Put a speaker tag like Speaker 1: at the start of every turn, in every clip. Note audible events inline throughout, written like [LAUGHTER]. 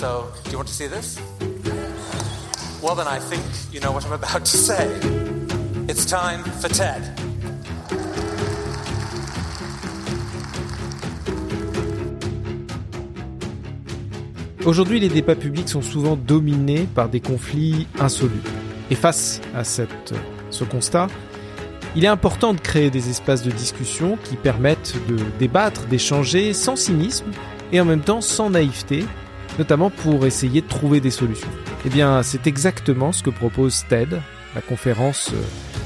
Speaker 1: So, do you want to see this? Well, then I think you know what I'm about to say. It's time for TED.
Speaker 2: Aujourd'hui, les débats publics sont souvent dominés par des conflits insolus. Et face à cette, ce constat, il est important de créer des espaces de discussion qui permettent de débattre, d'échanger sans cynisme et en même temps sans naïveté, notamment pour essayer de trouver des solutions. Eh bien, c'est exactement ce que propose TED, la conférence euh,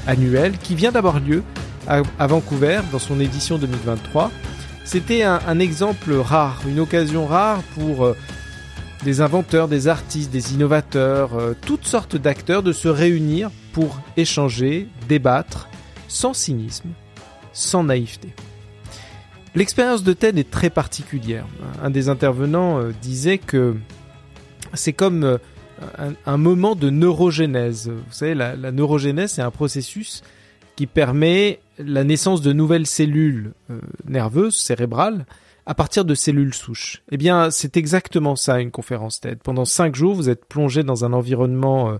Speaker 2: annuelle qui vient d'avoir lieu à, Vancouver dans son édition 2023. C'était un, exemple rare, une occasion rare pour euh, des inventeurs, des artistes, des innovateurs, euh, toutes sortes d'acteurs de se réunir pour échanger, débattre, sans cynisme, sans naïveté. L'expérience de TED est très particulière. Un des intervenants euh, disait que c'est comme euh, un, moment de neurogénèse. Vous savez, la, neurogénèse, c'est un processus qui permet la naissance de nouvelles cellules nerveuses, cérébrales, à partir de cellules souches. Eh bien, c'est exactement ça une conférence TED. Pendant cinq jours, vous êtes plongé dans un environnement euh,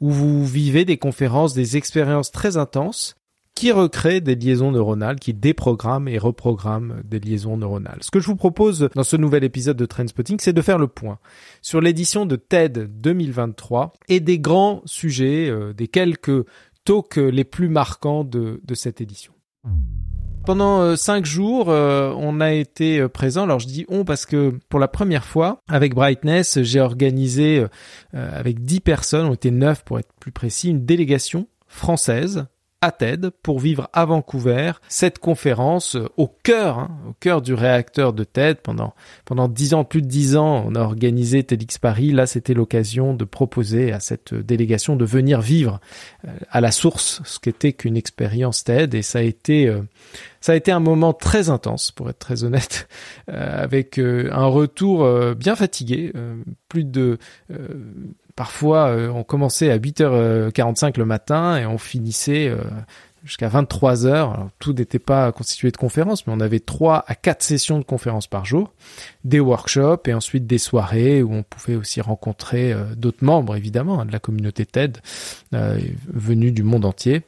Speaker 2: où vous vivez des conférences, des expériences très intenses qui recréent des liaisons neuronales, qui déprogramment et reprogramment des liaisons neuronales. Ce que je vous propose dans ce nouvel épisode de Trendspotting, c'est de faire le point sur l'édition de TED 2023 et des grands sujets, euh, des quelques talks les plus marquants de, cette édition. Pendant euh, cinq jours, euh, on a été présent. Alors je dis on parce que pour la première fois, avec Brightness, j'ai organisé avec dix personnes, on était neuf pour être plus précis, une délégation française à TED pour vivre à Vancouver cette conférence euh, au cœur, hein, au cœur du réacteur de TED pendant pendant dix ans, plus de dix ans, on a organisé TEDx Paris. Là, c'était l'occasion de proposer à cette délégation de venir vivre euh, à la source ce qu'était qu'une expérience TED et ça a été euh, ça a été un moment très intense, pour être très honnête, [LAUGHS] avec un retour bien fatigué, plus de Parfois, euh, on commençait à 8h45 le matin et on finissait euh, jusqu'à 23h. Alors, tout n'était pas constitué de conférences, mais on avait 3 à 4 sessions de conférences par jour, des workshops et ensuite des soirées où on pouvait aussi rencontrer euh, d'autres membres, évidemment, hein, de la communauté TED, venus du monde entier.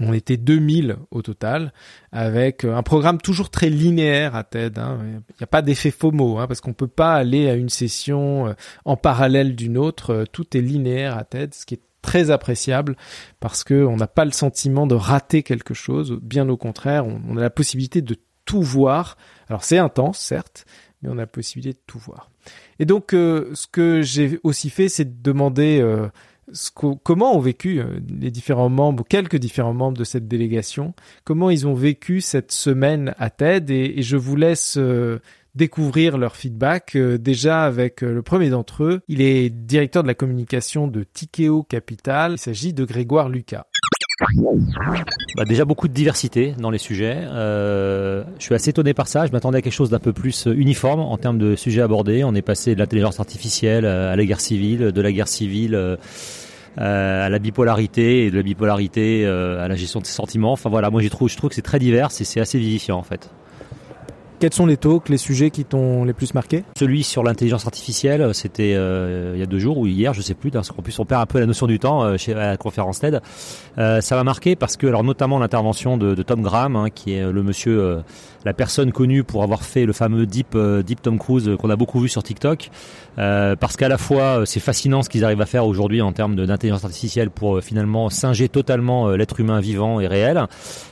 Speaker 2: On était 2000 au total, avec un programme toujours très linéaire à TED. Hein. Il n'y a pas d'effet FOMO, hein, parce qu'on peut pas aller à une session euh, en parallèle d'une autre. Euh, tout est linéaire à TED, ce qui est très appréciable, parce qu'on n'a pas le sentiment de rater quelque chose. Bien au contraire, on, a la possibilité de tout voir. Alors c'est intense, certes, mais on a la possibilité de tout voir. Et donc, euh, ce que j'ai aussi fait, c'est de demander comment ont vécu euh, les différents membres, quelques différents membres de cette délégation, comment ils ont vécu cette semaine à TED? Et, je vous laisse euh, découvrir leur feedback euh, déjà avec le premier d'entre eux. Il est directeur de la communication de Tikeo Capital. Il s'agit de Grégoire Lucas.
Speaker 3: Bah déjà beaucoup de diversité dans les sujets. je suis assez étonné par ça. Je m'attendais à quelque chose d'un peu plus uniforme en termes de sujets abordés. On est passé de l'intelligence artificielle à la guerre civile, de la guerre civile euh, à la bipolarité et de la bipolarité euh, à la gestion de ses sentiments. Enfin voilà, moi je trouve que c'est très divers et c'est assez vivifiant en fait.
Speaker 2: Quels sont les talks, les sujets qui t'ont les plus marqué
Speaker 3: Celui sur l'intelligence artificielle, c'était euh, il y a deux jours ou hier, je sais plus, parce qu'en plus on perd un peu la notion du temps chez à la conférence TED. ça m'a marqué parce que, alors notamment l'intervention de, Tom Graham, hein, qui est le monsieur la personne connue pour avoir fait le fameux Deep, euh, Deep Tom Cruise qu'on a beaucoup vu sur TikTok. Euh, parce qu'à la fois, euh, c'est fascinant ce qu'ils arrivent à faire aujourd'hui en termes d'intelligence artificielle pour finalement singer totalement l'être humain vivant et réel.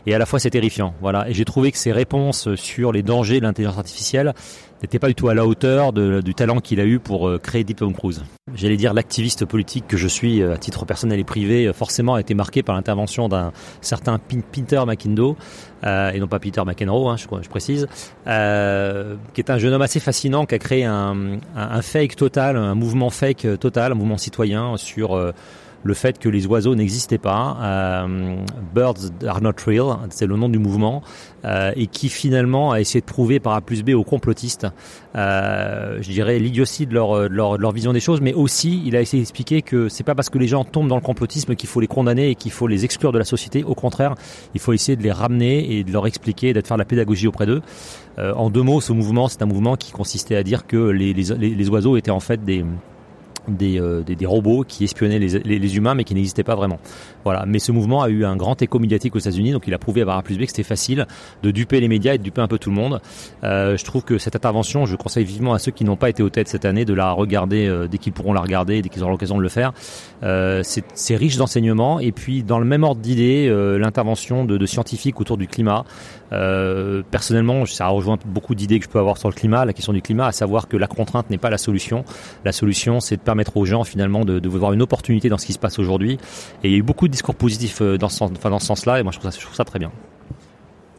Speaker 3: Et à la fois, c'est terrifiant. Voilà. Et j'ai trouvé que ces réponses sur les dangers de l'intelligence artificielle n'était pas du tout à la hauteur du talent qu'il a eu pour euh, créer Deep Cruise. J'allais dire l'activiste politique que je suis euh, à titre personnel et privé, euh, forcément a été marqué par l'intervention d'un certain Peter McIndo, et non pas Peter McEnroe, hein, je, précise, qui est un jeune homme assez fascinant qui a créé un, fake total, un mouvement fake total, un mouvement citoyen sur le fait que les oiseaux n'existaient pas. Euh, Birds are not real, c'est le nom du mouvement, euh, et qui finalement a essayé de prouver par A plus B aux complotistes, euh, je dirais l'idiotie de leur, leur, leur, vision des choses, mais aussi il a essayé d'expliquer que c'est pas parce que les gens tombent dans le complotisme qu'il faut les condamner et qu'il faut les exclure de la société. Au contraire, il faut essayer de les ramener et de leur expliquer, d'être faire de la pédagogie auprès d'eux. En deux mots, ce mouvement, c'est un mouvement qui consistait à dire que les, les, les oiseaux étaient en fait des euh, des, des, robots qui espionnaient les, les, humains mais qui n'existaient pas vraiment. Voilà. Mais ce mouvement a eu un grand écho médiatique aux États-Unis, donc il a prouvé à plus B que c'était facile de duper les médias et de duper un peu tout le monde. Euh, je trouve que cette intervention, je conseille vivement à ceux qui n'ont pas été au tête cette année de la regarder euh, dès qu'ils pourront la regarder, dès qu'ils auront l'occasion de le faire. Euh, c'est riche d'enseignements et puis dans le même ordre d'idées, l'intervention de, scientifiques autour du climat. personnellement, ça rejoint beaucoup d'idées que je peux avoir sur le climat, la question du climat, à savoir que la contrainte n'est pas la solution. La solution, c'est de permettre aux gens finalement de, voir une opportunité dans ce qui se passe aujourd'hui. Et il y a eu beaucoup discours positifs euh, dans ce, sens-là, et moi je trouve, ça, je trouve ça très bien.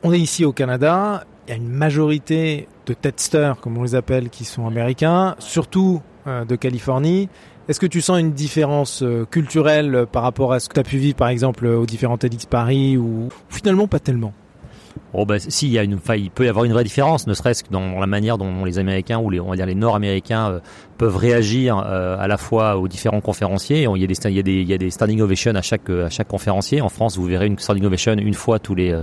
Speaker 2: On est ici au Canada, il y a une majorité de testeurs, comme on les appelle, qui sont américains, surtout euh, de Californie. Est-ce que tu sens une différence euh, culturelle par rapport à ce que tu as pu vivre, par exemple, aux différents TEDx Paris, ou finalement pas tellement?
Speaker 3: Oh bah, si, il y a une, il peut y avoir une vraie différence, ne serait-ce que dans la manière dont les Américains ou les, on va dire les Nord-Américains euh, peuvent réagir euh, à la fois aux différents conférenciers. Il y a des, il y a des, il y a des standing ovations à chaque, à chaque conférencier. En France, vous verrez une standing ovation une fois tous les,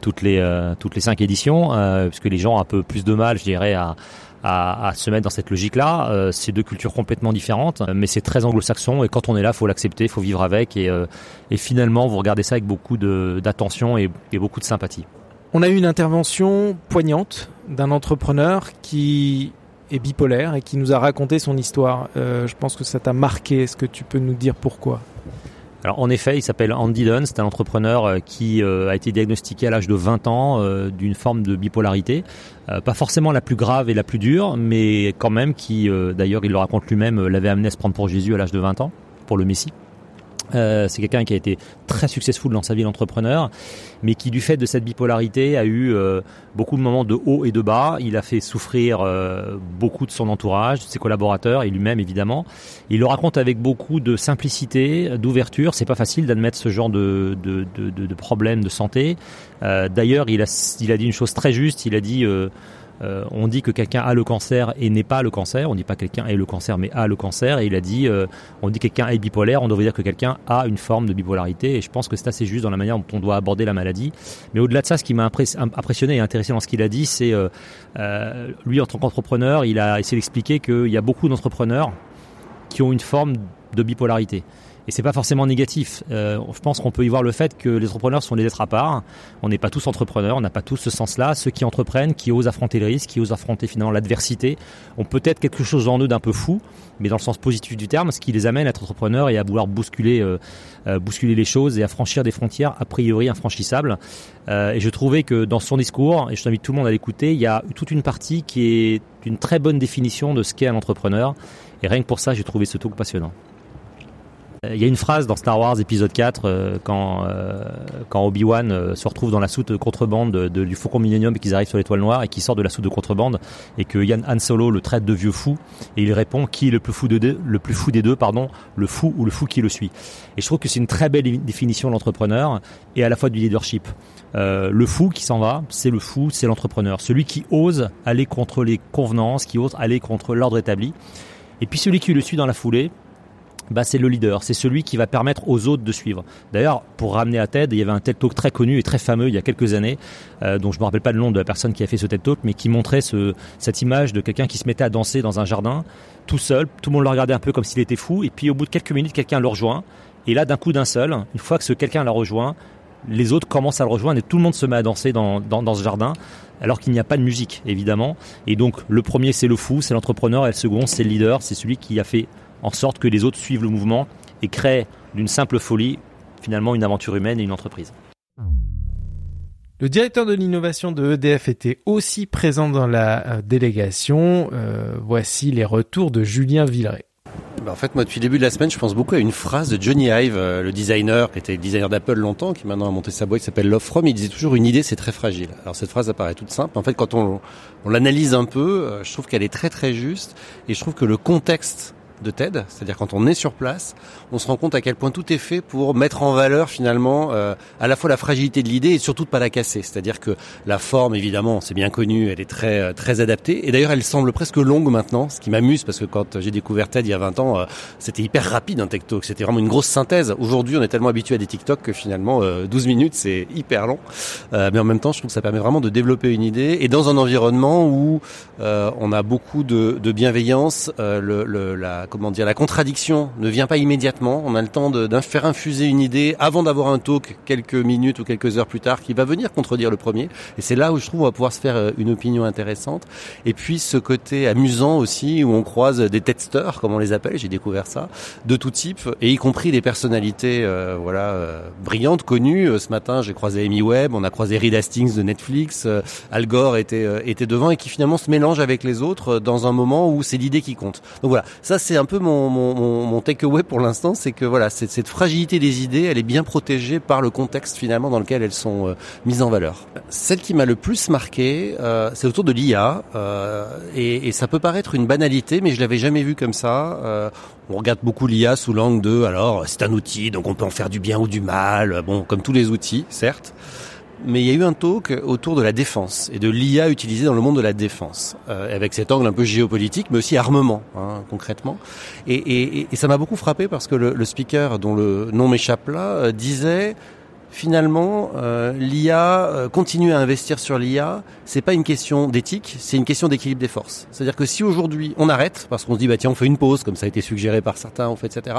Speaker 3: toutes les, toutes les cinq éditions, puisque les gens ont un peu plus de mal, je dirais, à, à, à, se mettre dans cette logique-là. Euh, c'est deux cultures complètement différentes, mais c'est très anglo-saxon et quand on est là, faut l'accepter, faut vivre avec et, euh, et, finalement vous regardez ça avec beaucoup d'attention et, beaucoup de sympathie.
Speaker 2: On a eu une intervention poignante d'un entrepreneur qui est bipolaire et qui nous a raconté son histoire. Euh, je pense que ça t'a marqué. Est-ce que tu peux nous dire pourquoi?
Speaker 3: Alors en effet, il s'appelle Andy Dunn, c'est un entrepreneur euh, qui euh, a été diagnostiqué à l'âge de 20 ans d'une forme de bipolarité, pas forcément la plus grave et la plus dure, mais quand même qui, d'ailleurs il le raconte lui-même, l'avait amené à se prendre pour Jésus à l'âge de 20 ans, pour le Messie. Euh, c'est quelqu'un qui a été très successful dans sa vie d'entrepreneur, mais qui du fait de cette bipolarité a eu euh, beaucoup de moments de haut et de bas. Il a fait souffrir euh, beaucoup de son entourage, de ses collaborateurs et lui-même évidemment. Il le raconte avec beaucoup de simplicité, d'ouverture. C'est pas facile d'admettre ce genre de, de, de, de, problème de santé. D'ailleurs, il a, il a dit une chose très juste. Il a dit euh, on dit que quelqu'un a le cancer et n'est pas le cancer. On dit pas quelqu'un est le cancer mais a le cancer. Et il a dit, euh, on dit quelqu'un est bipolaire. On devrait dire que quelqu'un a une forme de bipolarité. Et je pense que c'est assez juste dans la manière dont on doit aborder la maladie. Mais au-delà de ça, ce qui m'a impressionné et intéressé dans ce qu'il a dit, c'est euh, lui en tant qu'entrepreneur, il a essayé d'expliquer qu'il y a beaucoup d'entrepreneurs qui ont une forme de bipolarité. Et c'est pas forcément négatif. Euh, je pense qu'on peut y voir le fait que les entrepreneurs sont des êtres à part. On n'est pas tous entrepreneurs, on n'a pas tous ce sens-là. Ceux qui entreprennent, qui osent affronter le risque, qui osent affronter finalement l'adversité, ont peut-être quelque chose en eux d'un peu fou, mais dans le sens positif du terme, ce qui les amène à être entrepreneurs et à vouloir bousculer, euh, euh, bousculer les choses et à franchir des frontières a priori infranchissables. Euh, et je trouvais que dans son discours, et je t'invite tout le monde à l'écouter, il y a toute une partie qui est une très bonne définition de ce qu'est un entrepreneur. Et rien que pour ça, j'ai trouvé ce talk passionnant. Il y a une phrase dans Star Wars épisode 4 euh, quand, euh, quand Obi-Wan euh, se retrouve dans la soute de contrebande de, du Faucon Millennium et qu'ils arrivent sur l'étoile noire et qu'il sort de la soute de contrebande et que Yann Han Solo le traite de vieux fou et il répond qui est le plus fou, de deux, le plus fou des deux, pardon, le fou ou le fou qui le suit. Et je trouve que c'est une très belle définition de l'entrepreneur et à la fois du leadership. Euh, le fou qui s'en va, c'est le fou, c'est l'entrepreneur. Celui qui ose aller contre les convenances, qui ose aller contre l'ordre établi. Et puis celui qui le suit dans la foulée, bah, c'est le leader, c'est celui qui va permettre aux autres de suivre. D'ailleurs, pour ramener à TED, il y avait un TED Talk très connu et très fameux il y a quelques années, euh, dont je me rappelle pas le nom de la personne qui a fait ce TED Talk, mais qui montrait ce, cette image de quelqu'un qui se mettait à danser dans un jardin, tout seul, tout le monde le regardait un peu comme s'il était fou, et puis au bout de quelques minutes, quelqu'un le rejoint, et là, d'un coup d'un seul, une fois que ce quelqu'un l'a rejoint, les autres commencent à le rejoindre et tout le monde se met à danser dans, dans, dans ce jardin alors qu'il n'y a pas de musique évidemment. Et donc le premier c'est le fou c'est l'entrepreneur. Et le second c'est le leader. C'est celui qui a fait en sorte que les autres suivent le mouvement et créent d'une simple folie finalement une aventure humaine et une entreprise.
Speaker 2: Le directeur de l'innovation de EDF était aussi présent dans la euh, délégation. Euh, voici les retours de Julien Villeray.
Speaker 4: Bah, en fait, moi, depuis le début de la semaine, je pense beaucoup à une phrase de Johnny Ive, euh, le designer, qui était le designer d'Apple longtemps, qui maintenant a monté sa boîte qui s'appelle Love From. Il disait toujours une idée, c'est très fragile. Alors cette phrase apparaît toute simple. En fait, quand on, on l'analyse un peu, je trouve qu'elle est très très juste. Et je trouve que le contexte de TED, c'est-à-dire quand on est sur place, on se rend compte à quel point tout est fait pour mettre en valeur finalement euh, à la fois la fragilité de l'idée et surtout de pas la casser. C'est-à-dire que la forme, évidemment, c'est bien connu, elle est très euh, très adaptée. Et d'ailleurs, elle semble presque longue maintenant, ce qui m'amuse parce que quand j'ai découvert TED il y a 20 ans, euh, c'était hyper rapide un talk. C'était vraiment une grosse synthèse. Aujourd'hui, on est tellement habitué à des TikTok que finalement, 12 minutes, c'est hyper long. mais en même temps, je trouve que ça permet vraiment de développer une idée et dans un environnement où on a beaucoup de, de bienveillance, le, le, la comment dire, la contradiction ne vient pas immédiatement. On a le temps de, faire infuser une idée avant d'avoir un talk quelques minutes ou quelques heures plus tard qui va venir contredire le premier. Et c'est là où je trouve on va pouvoir se faire euh, une opinion intéressante. Et puis ce côté amusant aussi où on croise des testeurs, comme on les appelle, j'ai découvert ça, de tout type, et y compris des personnalités, euh, voilà, euh, brillantes, connues. Ce matin, j'ai croisé Amy Webb, on a croisé Reed Hastings de Netflix, Al Gore était était devant et qui finalement se mélange avec les autres dans un moment où c'est l'idée qui compte. Donc voilà, ça c'est un peu mon, mon, mon, takeaway pour l'instant, c'est que voilà, cette, cette, fragilité des idées, elle est bien protégée par le contexte finalement dans lequel elles sont euh, mises en valeur. Celle qui m'a le plus marqué, euh, c'est autour de l'IA, euh, et, et, ça peut paraître une banalité, mais je l'avais jamais vu comme ça. Euh, on regarde beaucoup l'IA sous l'angle de, alors c'est un outil, donc on peut en faire du bien ou du mal, bon, comme tous les outils, certes mais il y a eu un talk autour de la défense et de l'IA utilisée dans le monde de la défense, euh, avec cet angle un peu géopolitique, mais aussi armement, hein, concrètement. Et, et, et ça m'a beaucoup frappé parce que le, le, speaker, dont le nom m'échappe là, euh, disait finalement, euh, l'IA, euh, continuer à investir sur l'IA, c'est pas une question d'éthique, c'est une question d'équilibre des forces. C'est-à-dire que si aujourd'hui on arrête, parce qu'on se dit bah tiens on fait une pause, comme ça a été suggéré par certains, on fait etc.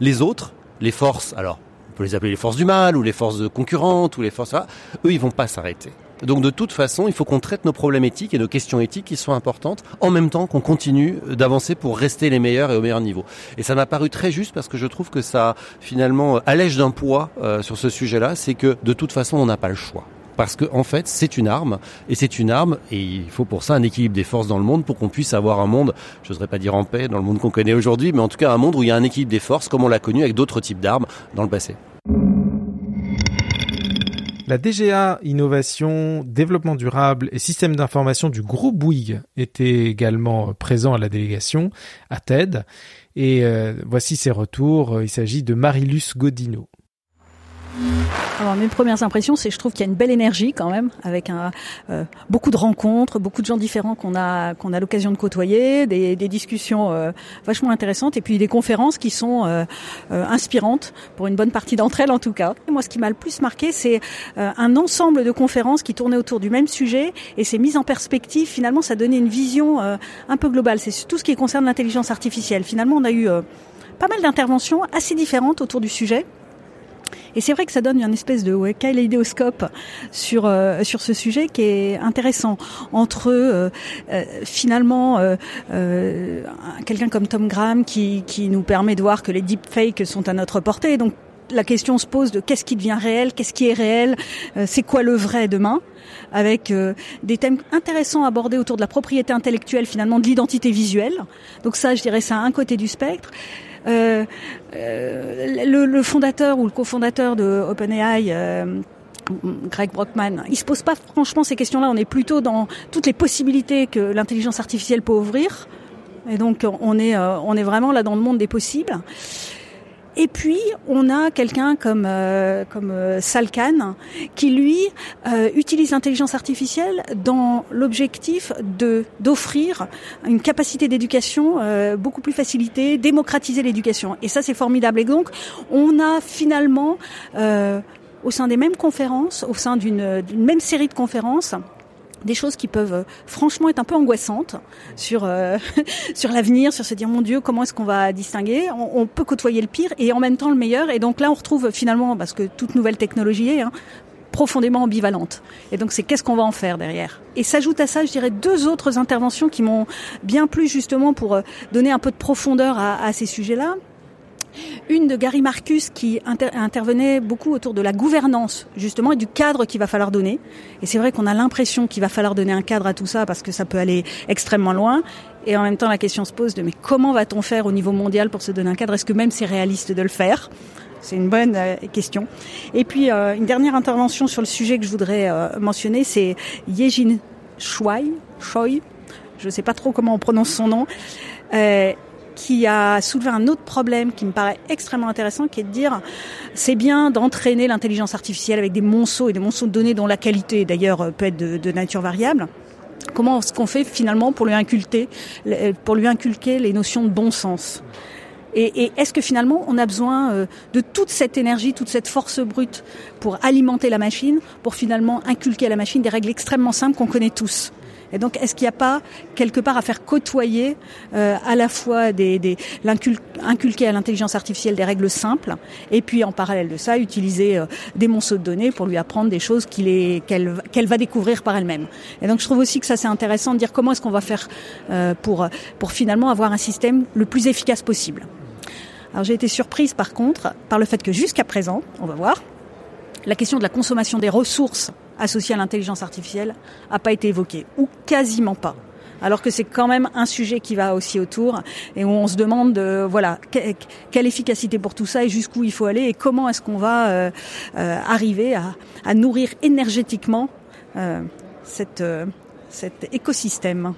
Speaker 4: Les autres, les forces, alors on peut les appeler les forces du mal ou les forces concurrentes ou les forces. eux, ils vont pas s'arrêter. Donc de toute façon, il faut qu'on traite nos problèmes éthiques et nos questions éthiques qui sont importantes, en même temps qu'on continue d'avancer pour rester les meilleurs et au meilleur niveau. Et ça m'a paru très juste parce que je trouve que ça finalement allège d'un poids euh, sur ce sujet-là, c'est que de toute façon, on n'a pas le choix parce que en fait c'est une arme et c'est une arme et il faut pour ça un équilibre des forces dans le monde pour qu'on puisse avoir un monde, je n'oserais pas dire en paix dans le monde qu'on connaît aujourd'hui, mais en tout cas un monde où il y a un équilibre des forces comme on l'a connu avec d'autres types d'armes dans le passé.
Speaker 2: La DGA Innovation, Développement durable et Système d'information du groupe Bouygues était également présent à la délégation à TED. Et euh, voici ses retours. Il s'agit de Marilus Godino.
Speaker 5: Alors mes premières impressions, c'est je trouve qu'il y a une belle énergie quand même, avec euh, beaucoup de rencontres, beaucoup de gens différents qu'on a a l'occasion de côtoyer, des, discussions euh, vachement intéressantes, et puis des conférences qui sont euh, inspirantes pour une bonne partie d'entre elles en tout cas. Moi, ce qui m'a le plus marqué, c'est un ensemble de conférences qui tournaient autour du même sujet, et ces mises en perspective. Finalement, ça donnait une vision un peu globale. C'est tout ce qui concerne l'intelligence artificielle. Finalement, on a eu pas mal d'interventions assez différentes autour du sujet. Et c'est vrai que ça donne une espèce de ouais, kaléidoscope sur euh, sur ce sujet qui est intéressant entre euh, euh, finalement quelqu'un comme Tom Graham qui qui nous permet de voir que les deepfakes sont à notre portée. Donc la question se pose de qu'est-ce qui devient réel, qu'est-ce qui est réel, c'est quoi le vrai demain avec des thèmes intéressants abordés autour de la propriété intellectuelle, finalement de l'identité visuelle. Donc ça, je dirais, c'est un côté du spectre. Euh, euh, le, le, fondateur ou le cofondateur de OpenAI, euh, Greg Brockman, il se pose pas franchement ces questions-là. On est plutôt dans toutes les possibilités que l'intelligence artificielle peut ouvrir. Et donc on est on est vraiment là dans le monde des possibles. Et puis on a quelqu'un comme euh, comme euh, Salkan qui lui euh, utilise l'intelligence artificielle dans l'objectif de d'offrir une capacité d'éducation euh, beaucoup plus facilitée, démocratiser l'éducation. Et ça c'est formidable. Et donc on a finalement au sein des mêmes conférences, au sein d'une même série de conférences, des choses qui peuvent euh, franchement être un peu angoissantes sur euh, [LAUGHS] sur l'avenir, sur se dire mon Dieu comment est-ce qu'on va distinguer? On, peut côtoyer le pire et en même temps le meilleur. Et donc là on retrouve finalement parce que toute nouvelle technologie est hein, profondément ambivalente. Et donc c'est qu'est-ce qu'on va en faire derrière? Et s'ajoute à ça, je dirais, deux autres interventions qui m'ont bien plu justement pour euh, donner un peu de profondeur à, à ces sujets-là. Une de Gary Marcus qui intervenait beaucoup autour de la gouvernance, justement, et du cadre qu'il va falloir donner. Et c'est vrai qu'on a l'impression qu'il va falloir donner un cadre à tout ça parce que ça peut aller extrêmement loin. Et en même temps, la question se pose de mais comment va-t-on faire au niveau mondial pour se donner un cadre? Est-ce que même c'est réaliste de le faire? C'est une bonne euh, question. Et puis euh, une dernière intervention sur le sujet que je voudrais euh, mentionner, c'est Yejin Choi, Choi, je ne sais pas trop comment on prononce son nom, qui a soulevé un autre problème qui me paraît extrêmement intéressant, qui est de dire c'est bien d'entraîner l'intelligence artificielle avec des monceaux et des monceaux de données dont la qualité d'ailleurs peut être de, nature variable. Comment est-ce qu'on fait finalement pour lui inculquer, pour lui inculquer les notions de bon sens? Et, et est-ce que finalement on a besoin euh, de toute cette énergie, toute cette force brute pour alimenter la machine, pour finalement inculquer à la machine des règles extrêmement simples qu'on connaît tous? Et donc, est-ce qu'il n'y a pas quelque part à faire côtoyer euh, à la fois des, des inculquer à l'intelligence artificielle des règles simples, et puis en parallèle de ça, utiliser euh, des monceaux de données pour lui apprendre des choses qu'elle va découvrir par elle-même. Et donc, je trouve aussi que ça c'est intéressant de dire comment est-ce qu'on va faire euh, pour pour finalement avoir un système le plus efficace possible. Alors j'ai été surprise par contre par le fait que jusqu'à présent, on va voir, la question de la consommation des ressources associées à l'intelligence artificielle n'a pas été évoquée, ou quasiment pas. Alors que c'est quand même un sujet qui va aussi autour et où on se demande, euh, voilà, quelle efficacité pour tout ça et jusqu'où il faut aller et comment est-ce qu'on va euh, euh, arriver à, à, nourrir énergétiquement cette, cet écosystème.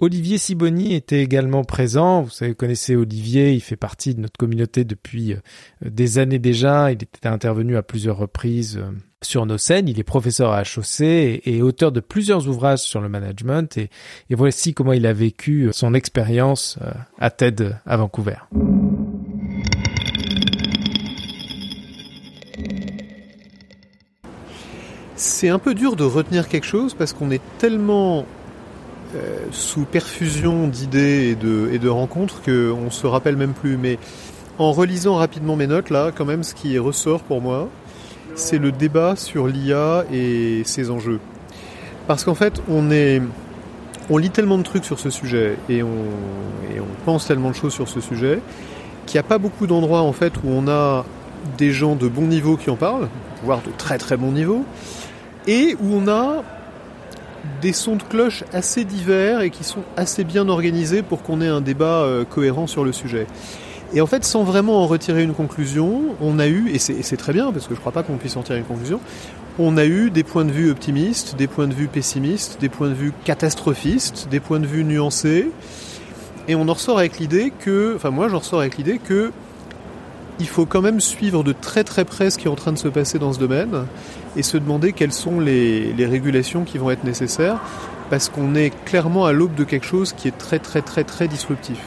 Speaker 2: Olivier Siboni était également présent. Vous savez, connaissez Olivier, il fait partie de notre communauté depuis euh, des années déjà. Il était intervenu à plusieurs reprises euh, sur nos scènes. Il est professeur à HEC et, auteur de plusieurs ouvrages sur le management. Et, voici comment il a vécu euh, son expérience à TED à Vancouver.
Speaker 6: C'est un peu dur de retenir quelque chose parce qu'on est tellement euh, sous perfusion d'idées et de, et de rencontres qu'on se rappelle même plus. Mais en relisant rapidement mes notes, là, quand même, ce qui ressort pour moi, c'est le débat sur l'IA et ses enjeux. Parce qu'en fait, on est, on lit tellement de trucs sur ce sujet et on, et on pense tellement de choses sur ce sujet qu'il n'y a pas beaucoup d'endroits en fait où on a des gens de bon niveau qui en parlent, voire de très très bon niveau, et où on a des sons de cloche assez divers et qui sont assez bien organisés pour qu'on ait un débat euh, cohérent sur le sujet. Et en fait, sans vraiment en retirer une conclusion, on a eu, et c'est très bien parce que je ne crois pas qu'on puisse en tirer une conclusion, on a eu des points de vue optimistes, des points de vue pessimistes, des points de vue catastrophistes, des points de vue nuancés, et on en ressort avec l'idée que, enfin moi j'en ressors avec l'idée que il faut quand même suivre de très très près ce qui est en train de se passer dans ce domaine et se demander quelles sont les, régulations qui vont être nécessaires parce qu'on est clairement à l'aube de quelque chose qui est très très très très disruptif.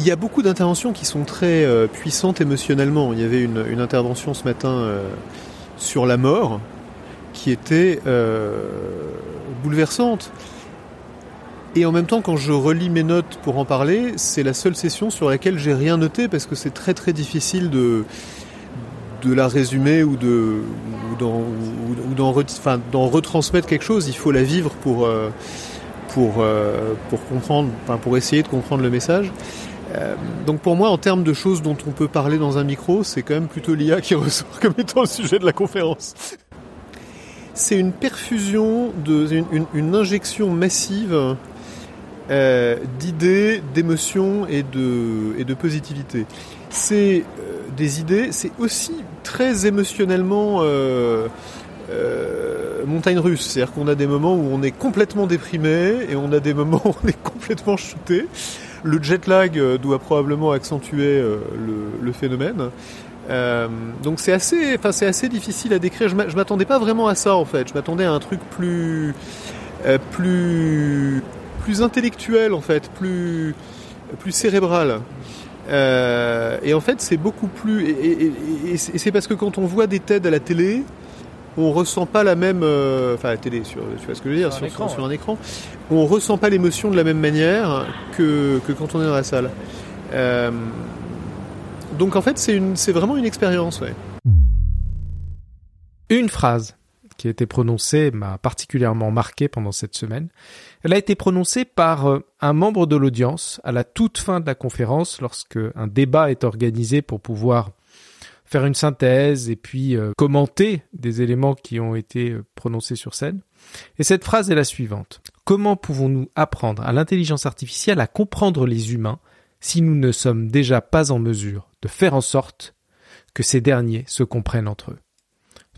Speaker 6: Il y a beaucoup d'interventions qui sont très euh, puissantes émotionnellement. Il y avait une, intervention ce matin euh, sur la mort qui était euh, bouleversante. Et en même temps, quand je relis mes notes pour en parler, c'est la seule session sur laquelle j'ai rien noté parce que c'est très très difficile de, de la résumer ou de d'en retransmettre quelque chose. Il faut la vivre pour pour euh, pour comprendre, pour essayer de comprendre le message. Euh, donc pour moi, en termes de choses dont on peut parler dans un micro, c'est quand même plutôt l'IA qui [LAUGHS] ressort comme étant le sujet de la conférence. C'est une perfusion, une, injection massive euh, d'idées, d'émotions et de, positivité. C'est des idées, c'est aussi très émotionnellement euh, montagne russe. C'est-à-dire qu'on a des moments où on est complètement déprimé et on a des moments où on est complètement shooté. Le jet lag doit probablement accentuer le, le, phénomène. Euh, donc c'est assez, enfin c'est assez difficile à décrire. Je m'attendais pas vraiment à ça en fait. Je m'attendais à un truc plus, euh, plus plus intellectuel en fait, plus, plus cérébral. Euh, et en fait, c'est beaucoup plus. Et, c'est parce que quand on voit des TED à la télé, on ressent pas la même. Euh, enfin, à la télé, sur, tu vois ce que je veux dire, sur, un, écran, sur, un écran, on ressent pas l'émotion de la même manière que, que, quand on est dans la salle. Euh, donc en fait, c'est vraiment une expérience, ouais.
Speaker 2: Une phrase qui a été prononcée m'a particulièrement marqué pendant cette semaine. Elle a été prononcée par euh, un membre de l'audience à la toute fin de la conférence lorsque un débat est organisé pour pouvoir faire une synthèse et puis euh, commenter des éléments qui ont été euh, prononcés sur scène. Et cette phrase est la suivante. Comment pouvons-nous apprendre à l'intelligence artificielle à comprendre les humains si nous ne sommes déjà pas en mesure de faire en sorte que ces derniers se comprennent entre eux?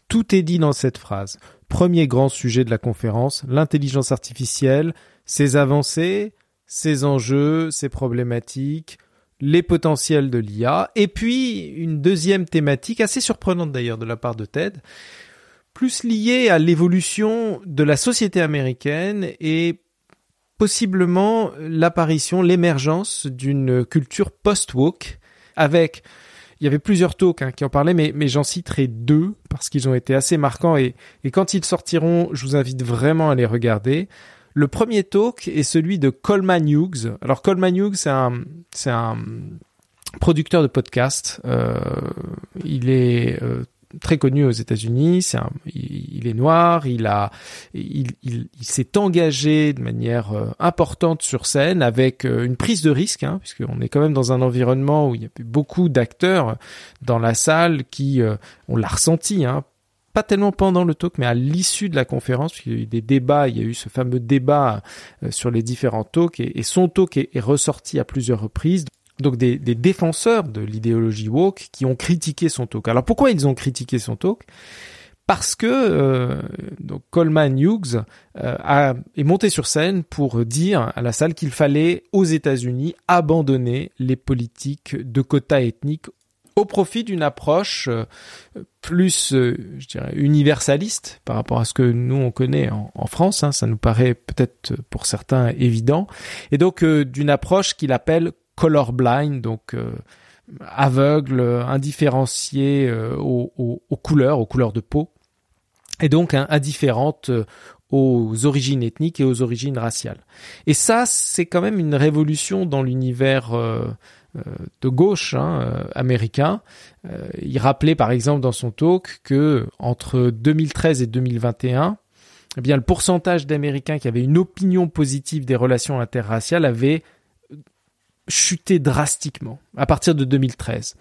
Speaker 2: Tout est dit dans cette phrase. Premier grand sujet de la conférence, l'intelligence artificielle, ses avancées, ses enjeux, ses problématiques, les potentiels de l'IA, et puis une deuxième thématique assez surprenante d'ailleurs de la part de TED, plus liée à l'évolution de la société américaine et possiblement l'apparition, l'émergence d'une culture post-woke avec il y avait plusieurs talks hein, qui en parlaient, mais, mais j'en citerai deux parce qu'ils ont été assez marquants et, et quand ils sortiront, je vous invite vraiment à les regarder. Le premier talk est celui de Coleman Hughes. Alors Coleman Hughes, c'est un, c'est un producteur de podcast. Euh, il est euh, très connu aux États-Unis. C'est il, est noir. Il a, il, il, s'est engagé de manière euh, importante sur scène avec une prise de risque, hein, puisqu'on est quand même dans un environnement où il y a beaucoup d'acteurs dans la salle qui, on l'a ressenti, hein, pas tellement pendant le talk, mais à l'issue de la conférence, puisqu'il y a eu des débats, il y a eu ce fameux débat euh, sur les différents talks, et, son talk est, ressorti à plusieurs reprises. Donc des, défenseurs de l'idéologie woke qui ont critiqué son talk. Alors pourquoi ils ont critiqué son talk? Parce que euh, Coleman Hughes euh, a, est monté sur scène pour dire à la salle qu'il fallait aux États-Unis abandonner les politiques de quotas ethniques au profit d'une approche euh, plus, euh, je dirais, universaliste par rapport à ce que nous on connaît en, France. Hein, ça nous paraît peut-être pour certains évident, et donc euh, d'une approche qu'il appelle colorblind, donc aveugle, indifférencié aux, aux, couleurs, aux couleurs de peau, et donc hein, indifférente aux origines ethniques et aux origines raciales. Et ça, c'est quand même une révolution dans l'univers de gauche hein, euh, américain. Euh, il rappelait par exemple dans son talk que entre 2013 et 2021, eh bien le pourcentage d'Américains qui avaient une opinion positive des relations interraciales avait chuté drastiquement à partir de 2013.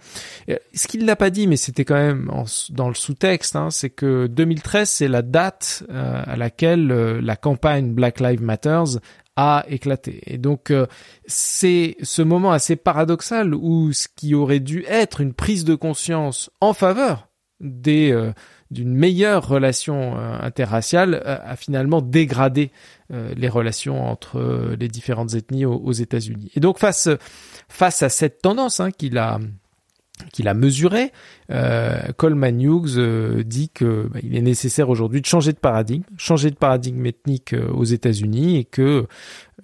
Speaker 2: Ce qu'il n'a pas dit, mais c'était quand même dans le sous-texte, hein, c'est que 2013 c'est la date euh, à laquelle la campagne Black Lives Matters a éclaté. Et donc euh, c'est ce moment assez paradoxal où ce qui aurait dû être une prise de conscience en faveur des euh, d'une meilleure relation euh, interraciale a finalement dégradé les relations entre les différentes ethnies aux, États-Unis. Et donc face face à cette tendance hein, qu'il a qu'il a mesuré, euh, Coleman Hughes euh, dit que bah, il est nécessaire aujourd'hui de changer de paradigme, changer de paradigme ethnique euh, aux États-Unis et que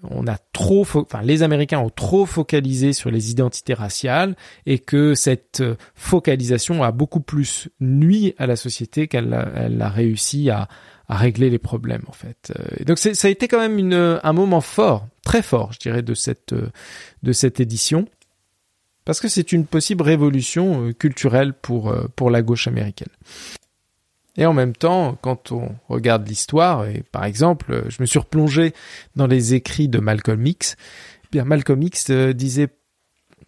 Speaker 2: on a trop, enfin les Américains ont trop focalisé sur les identités raciales et que cette focalisation a beaucoup plus nuit à la société qu'elle a, elle a réussi à, à régler les problèmes en fait. Et donc ça a été quand même une, un moment fort, très fort, je dirais, de cette de cette édition parce que c'est une possible révolution euh, culturelle pour, euh, pour la gauche américaine. Et en même temps, quand on regarde l'histoire, et par exemple, euh, je me suis replongé dans les écrits de Malcolm X, eh bien Malcolm X disait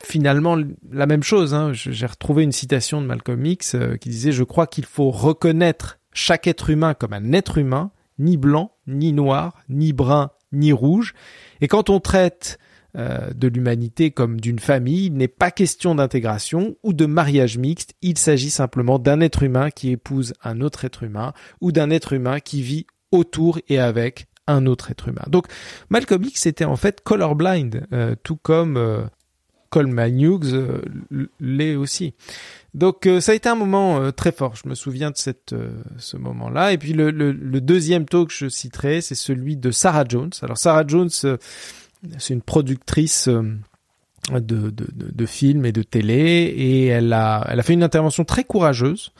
Speaker 2: finalement la même chose. Hein. J'ai retrouvé une citation de Malcolm X qui disait Je crois qu'il faut reconnaître chaque être humain comme un être humain, ni blanc, ni noir, ni brun, ni rouge. Et quand on traite euh, de l'humanité comme d'une famille. Il n'est pas question d'intégration ou de mariage mixte. Il s'agit simplement d'un être humain qui épouse un autre être humain ou d'un être humain qui vit autour et avec un autre être humain. Donc Malcolm X était en fait colorblind, euh, tout comme euh, Coleman Hughes euh, l'est aussi. Donc ça a été un moment très fort. Je me souviens de cette ce moment-là. Et puis le, le, le, deuxième talk que je citerai, c'est celui de Sarah Jones. Alors Sarah Jones c'est une productrice euh, de, de, de, films et de télé et elle a, elle a fait une intervention très courageuse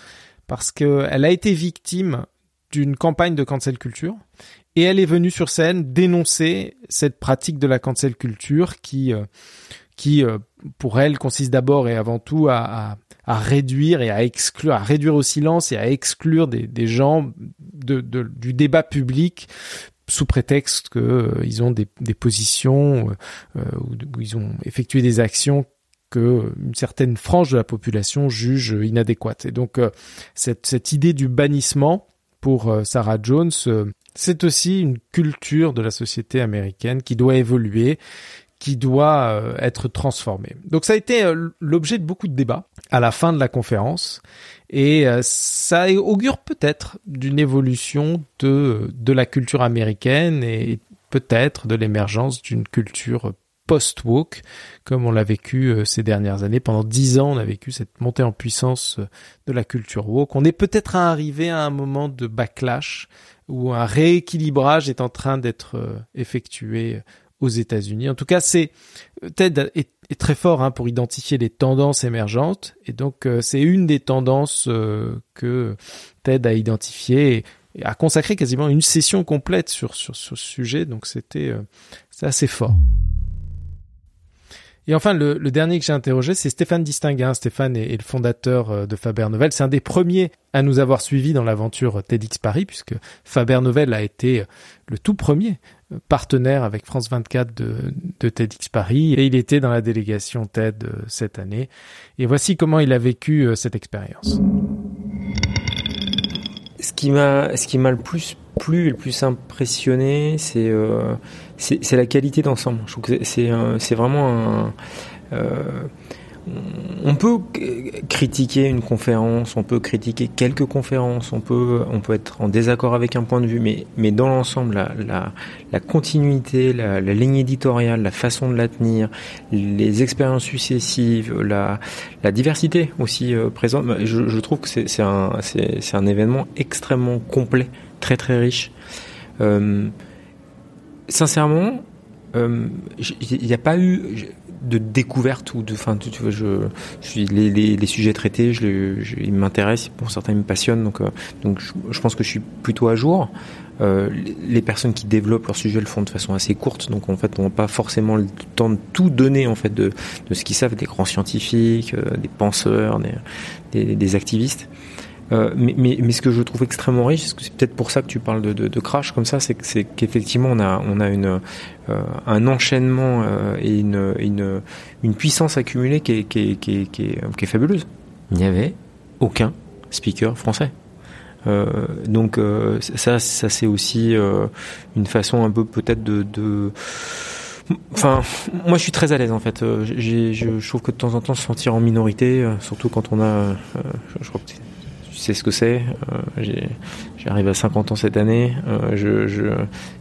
Speaker 2: parce qu'elle a été victime d'une campagne de cancel culture et elle est venue sur scène dénoncer cette pratique de la cancel culture qui, euh, qui euh, pour elle consiste d'abord et avant tout à, à, à, réduire et à exclure, à réduire au silence et à exclure des, des gens de, de, du débat public sous prétexte qu'ils euh, ont des, des positions euh, où, ils ont effectué des actions que une certaine frange de la population juge inadéquate. Et donc euh, cette, cette idée du bannissement pour Sarah Jones, c'est aussi une culture de la société américaine qui doit évoluer, qui doit être transformée. Donc ça a été l'objet de beaucoup de débats à la fin de la conférence et euh, ça augure peut-être d'une évolution de, de la culture américaine et peut-être de l'émergence d'une culture post-woke, comme on l'a vécu euh, ces dernières années. Pendant dix ans, on a vécu cette montée en puissance euh, de la culture woke. On est peut-être arrivé à un moment de backlash où un rééquilibrage est en train d'être euh, effectué aux États-Unis. En tout cas, TED est, très fort hein, pour identifier les tendances émergentes, et donc c'est une des tendances que TED a identifiées et a consacré quasiment une session complète sur sur, ce sujet. Donc c'était c'est assez fort. Et enfin, le, dernier que j'ai interrogé, c'est Stéphane Distinguin. Stéphane est, le fondateur euh, de Faber Novel. C'est un des premiers à nous avoir suivis dans l'aventure TEDx Paris, puisque Faber Novel a été euh, le tout premier euh, partenaire avec France 24 de, TEDx Paris, et il était dans la délégation TED cette année. Et voici comment il a vécu cette expérience.
Speaker 7: Ce qui m'a, ce qui m'a le plus plu et le plus impressionné, c'est c'est la qualité d'ensemble. Je trouve que c'est c'est vraiment un. Euh, on peut critiquer une conférence, on peut critiquer quelques conférences, on peut, on peut être en désaccord avec un point de vue, mais, mais dans l'ensemble, la, la, continuité, la, ligne éditoriale, la façon de la tenir, les expériences successives, la, la diversité aussi euh, présente, bah, je, trouve que c'est un, un événement extrêmement complet, très très riche. Euh, sincèrement, il euh, n'y a pas eu de découverte ou de, enfin, tu, vois, je, je suis les, les, les, sujets traités, je, je ils m'intéressent, pour certains ils me passionnent, donc, euh, donc je, pense que je suis plutôt à jour. Euh, les personnes qui développent leur sujet le font de façon assez courte, donc en fait, on n'a pas forcément le temps de tout donner en fait de, de ce qu'ils savent, des grands scientifiques, euh, des penseurs, des, des, des activistes. Euh, mais, mais, mais, ce que je trouve extrêmement riche, c'est peut-être pour ça que tu parles de, de, de crash comme ça, c'est qu'effectivement on a, on a une, euh, un enchaînement euh, et une, une, une, puissance accumulée qui est, qui est, qui est, qui est, fabuleuse. Il n'y avait aucun speaker français. donc ça, ça c'est aussi une façon un peu peut-être de, de Enfin, moi je suis très à l'aise en fait. je, je, trouve que de temps en temps se sentir en minorité, surtout quand on a, je crois que sais ce que c'est. Euh, J'arrive à 50 ans cette année. Euh, je, je,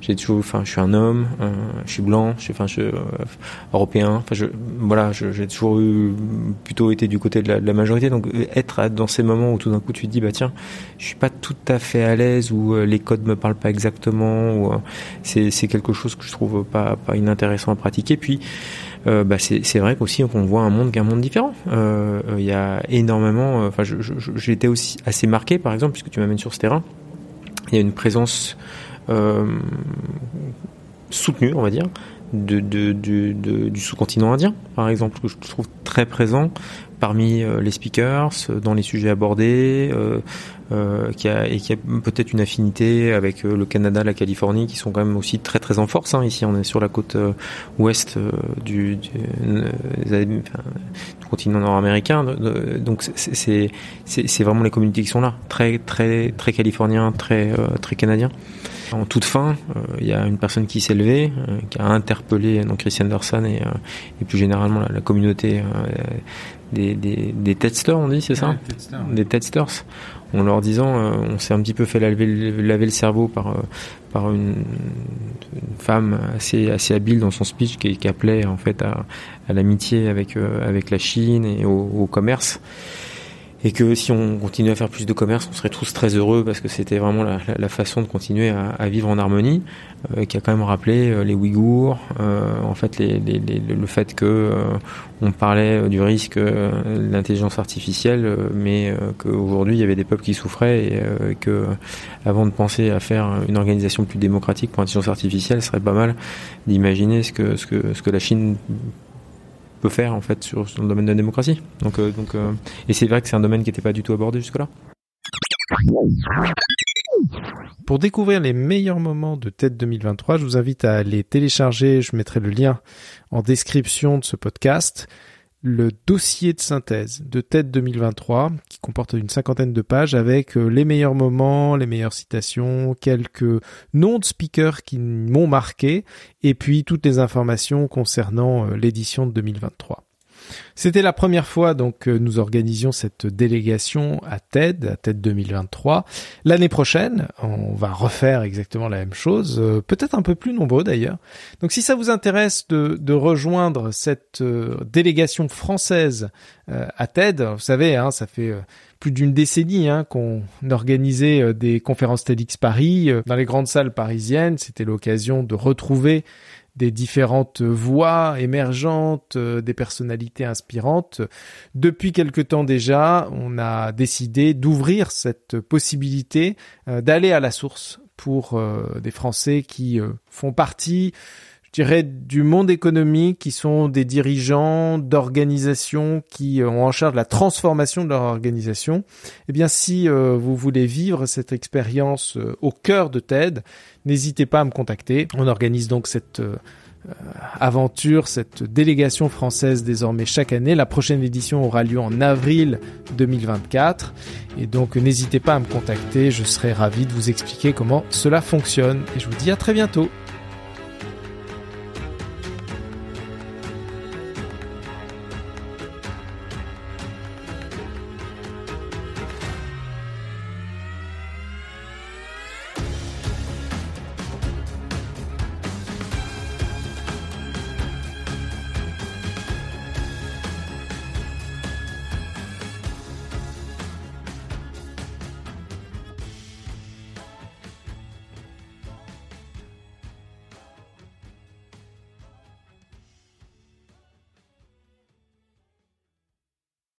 Speaker 7: j'ai toujours, enfin, je suis un homme. Euh, je suis blanc. Je suis, enfin, je européen. Enfin, je, voilà, j'ai toujours eu plutôt été du côté de la, de la, majorité. Donc, être dans ces moments où tout d'un coup tu te dis, bah tiens, je suis pas tout à fait à l'aise ou les codes me parlent pas exactement. Ou c'est, c'est quelque chose que je trouve pas, pas inintéressant à pratiquer. Puis euh, bah c'est vrai qu'aussi on voit un monde qu'un monde différent. Euh, il y a énormément. Euh, enfin, été aussi assez marqué, par exemple, puisque tu m'amènes sur ce terrain. Il y a une présence soutenue, on va dire, de, du sous-continent indien, par exemple, que je trouve très présent parmi les speakers, dans les sujets abordés, euh, euh, qui a, et qui a peut-être une affinité avec euh, le Canada, la Californie, qui sont quand même aussi très très en force. Hein. Ici, on est sur la côte euh, ouest du, du, du, continent nord-américain, donc c'est c'est vraiment les communautés qui sont là, très très très californiens, très très canadiens. En toute fin, il y a une personne qui s'est levée, qui a interpellé donc Christian Anderson et, et plus généralement la, la communauté des, des, des testers, on dit, c'est ça Des testers en leur disant euh, on s'est un petit peu fait laver, laver le cerveau par, euh, par une, femme assez, assez habile dans son speech qui, qui appelait en fait à, à l'amitié avec, euh, avec la Chine et au, au commerce et que si on continuait à faire plus de commerce, on serait tous très heureux parce que c'était vraiment la, façon de continuer à, vivre en harmonie, euh, qui a quand même rappelé euh, les Ouïghours, euh, en fait le fait que on parlait du risque de l'intelligence artificielle, mais qu'aujourd'hui il y avait des peuples qui souffraient et que avant de penser à faire une organisation plus démocratique pour l'intelligence artificielle, ce serait pas mal d'imaginer ce que la Chine peut faire en fait sur, le domaine de la démocratie. Donc, euh, donc, euh, et c'est vrai que c'est un domaine qui n'était pas du tout abordé jusque-là.
Speaker 2: Pour découvrir les meilleurs moments de TED 2023, je vous invite à aller télécharger, je mettrai le lien en description de ce podcast le dossier de synthèse de TED 2023 qui comporte une cinquantaine de pages avec euh, les meilleurs moments, les meilleures citations, quelques noms de speakers qui m'ont marqué et puis toutes les informations concernant euh, l'édition de 2023. C'était la première fois donc que nous organisions cette délégation à TED, à TED 2023. L'année prochaine, on va refaire exactement la même chose, euh, peut-être un peu plus nombreux d'ailleurs. Donc si ça vous intéresse de, rejoindre cette euh, délégation française euh, à TED, vous savez, hein, ça fait plus d'une décennie hein, qu'on organisait des conférences TEDx Paris dans les grandes salles parisiennes. C'était l'occasion de retrouver des différentes voix émergentes, euh, des personnalités inspirantes. Depuis quelque temps déjà, on a décidé d'ouvrir cette possibilité euh, d'aller à la source pour euh, des Français qui font partie je dirais, du monde économique, qui sont des dirigeants d'organisations qui ont en charge la transformation de leur organisation. Eh bien, si vous voulez vivre cette expérience au cœur de TED, n'hésitez pas à me contacter. On organise donc cette euh, aventure, cette délégation française désormais chaque année. La prochaine édition aura lieu en avril 2024. Et donc n'hésitez pas à me contacter, je serai ravi de vous expliquer comment cela fonctionne. Et je vous dis à très bientôt.